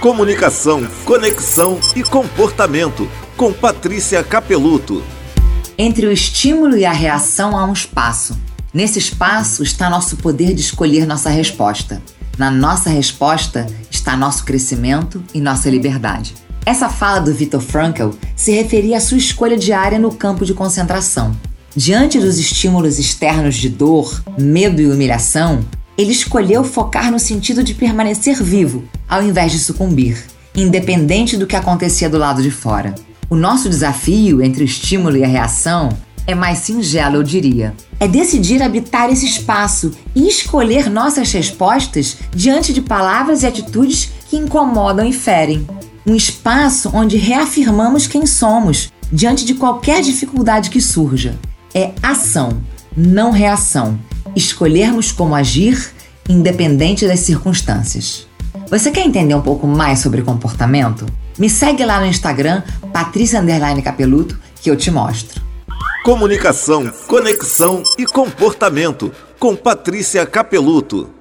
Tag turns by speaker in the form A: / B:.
A: Comunicação, conexão e comportamento, com Patrícia Capeluto.
B: Entre o estímulo e a reação há um espaço. Nesse espaço está nosso poder de escolher nossa resposta. Na nossa resposta está nosso crescimento e nossa liberdade. Essa fala do Viktor Frankl se referia à sua escolha diária no campo de concentração. Diante dos estímulos externos de dor, medo e humilhação, ele escolheu focar no sentido de permanecer vivo, ao invés de sucumbir, independente do que acontecia do lado de fora. O nosso desafio entre o estímulo e a reação é mais singelo, eu diria. É decidir habitar esse espaço e escolher nossas respostas diante de palavras e atitudes que incomodam e ferem. Um espaço onde reafirmamos quem somos diante de qualquer dificuldade que surja. É ação, não reação. Escolhermos como agir, independente das circunstâncias. Você quer entender um pouco mais sobre comportamento? Me segue lá no Instagram, Patrícia Capeluto, que eu te mostro.
A: Comunicação, conexão e comportamento com Patrícia Capeluto.